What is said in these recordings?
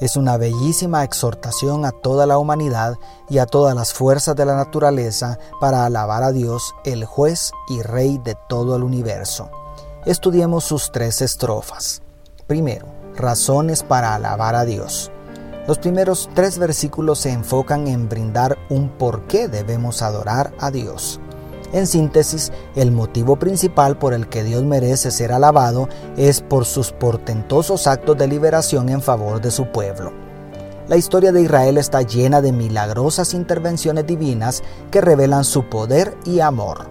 es una bellísima exhortación a toda la humanidad y a todas las fuerzas de la naturaleza para alabar a Dios, el juez y rey de todo el universo. Estudiemos sus tres estrofas. Primero, razones para alabar a Dios. Los primeros tres versículos se enfocan en brindar un por qué debemos adorar a Dios. En síntesis, el motivo principal por el que Dios merece ser alabado es por sus portentosos actos de liberación en favor de su pueblo. La historia de Israel está llena de milagrosas intervenciones divinas que revelan su poder y amor.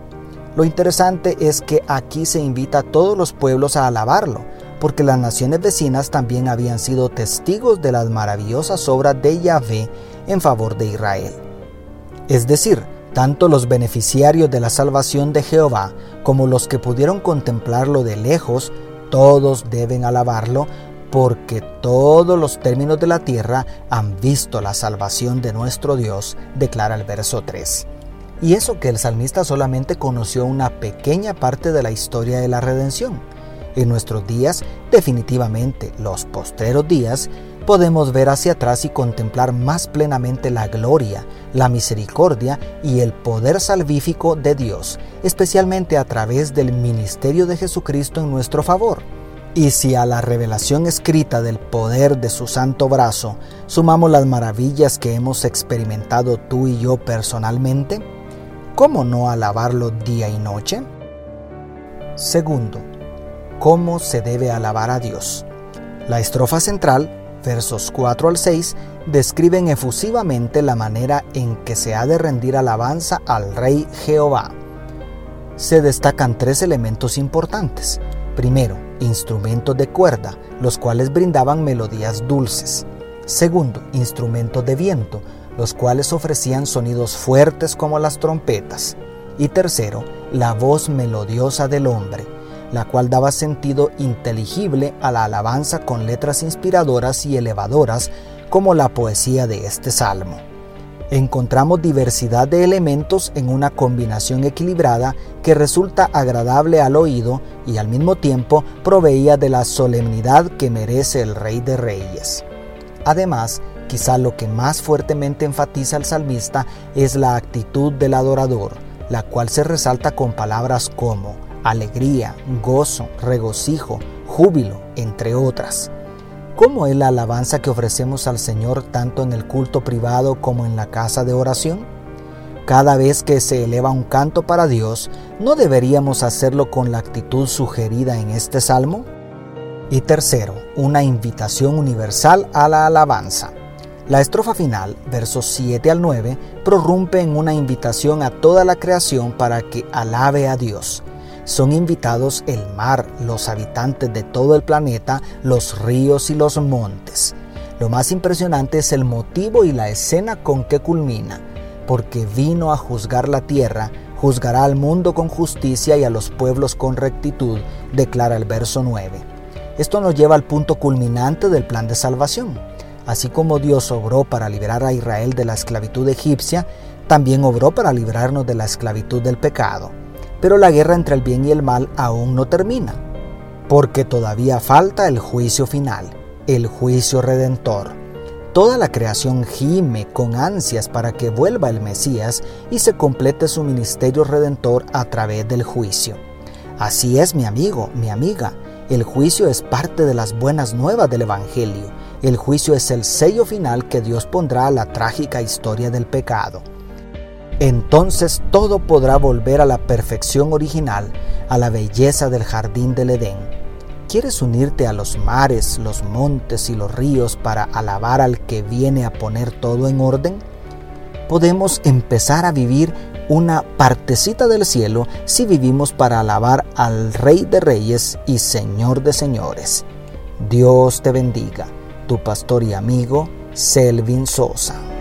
Lo interesante es que aquí se invita a todos los pueblos a alabarlo, porque las naciones vecinas también habían sido testigos de las maravillosas obras de Yahvé en favor de Israel. Es decir, tanto los beneficiarios de la salvación de Jehová como los que pudieron contemplarlo de lejos, todos deben alabarlo, porque todos los términos de la tierra han visto la salvación de nuestro Dios, declara el verso 3. Y eso que el salmista solamente conoció una pequeña parte de la historia de la redención. En nuestros días, definitivamente los postreros días, podemos ver hacia atrás y contemplar más plenamente la gloria, la misericordia y el poder salvífico de Dios, especialmente a través del ministerio de Jesucristo en nuestro favor. Y si a la revelación escrita del poder de su santo brazo sumamos las maravillas que hemos experimentado tú y yo personalmente, ¿cómo no alabarlo día y noche? Segundo, ¿cómo se debe alabar a Dios? La estrofa central versos 4 al 6, describen efusivamente la manera en que se ha de rendir alabanza al Rey Jehová. Se destacan tres elementos importantes. Primero, instrumentos de cuerda, los cuales brindaban melodías dulces. Segundo, instrumentos de viento, los cuales ofrecían sonidos fuertes como las trompetas. Y tercero, la voz melodiosa del hombre, la cual daba sentido inteligible a la alabanza con letras inspiradoras y elevadoras como la poesía de este salmo. Encontramos diversidad de elementos en una combinación equilibrada que resulta agradable al oído y al mismo tiempo proveía de la solemnidad que merece el Rey de Reyes. Además, quizá lo que más fuertemente enfatiza el salmista es la actitud del adorador, la cual se resalta con palabras como alegría, gozo, regocijo, júbilo, entre otras. ¿Cómo es la alabanza que ofrecemos al Señor tanto en el culto privado como en la casa de oración? Cada vez que se eleva un canto para Dios, ¿no deberíamos hacerlo con la actitud sugerida en este salmo? Y tercero, una invitación universal a la alabanza. La estrofa final, versos 7 al 9, prorrumpe en una invitación a toda la creación para que alabe a Dios son invitados el mar, los habitantes de todo el planeta, los ríos y los montes. Lo más impresionante es el motivo y la escena con que culmina, porque vino a juzgar la tierra, juzgará al mundo con justicia y a los pueblos con rectitud, declara el verso 9. Esto nos lleva al punto culminante del plan de salvación. Así como Dios obró para liberar a Israel de la esclavitud egipcia, también obró para librarnos de la esclavitud del pecado. Pero la guerra entre el bien y el mal aún no termina, porque todavía falta el juicio final, el juicio redentor. Toda la creación gime con ansias para que vuelva el Mesías y se complete su ministerio redentor a través del juicio. Así es, mi amigo, mi amiga, el juicio es parte de las buenas nuevas del Evangelio. El juicio es el sello final que Dios pondrá a la trágica historia del pecado. Entonces todo podrá volver a la perfección original, a la belleza del jardín del Edén. ¿Quieres unirte a los mares, los montes y los ríos para alabar al que viene a poner todo en orden? Podemos empezar a vivir una partecita del cielo si vivimos para alabar al Rey de Reyes y Señor de Señores. Dios te bendiga, tu pastor y amigo Selvin Sosa.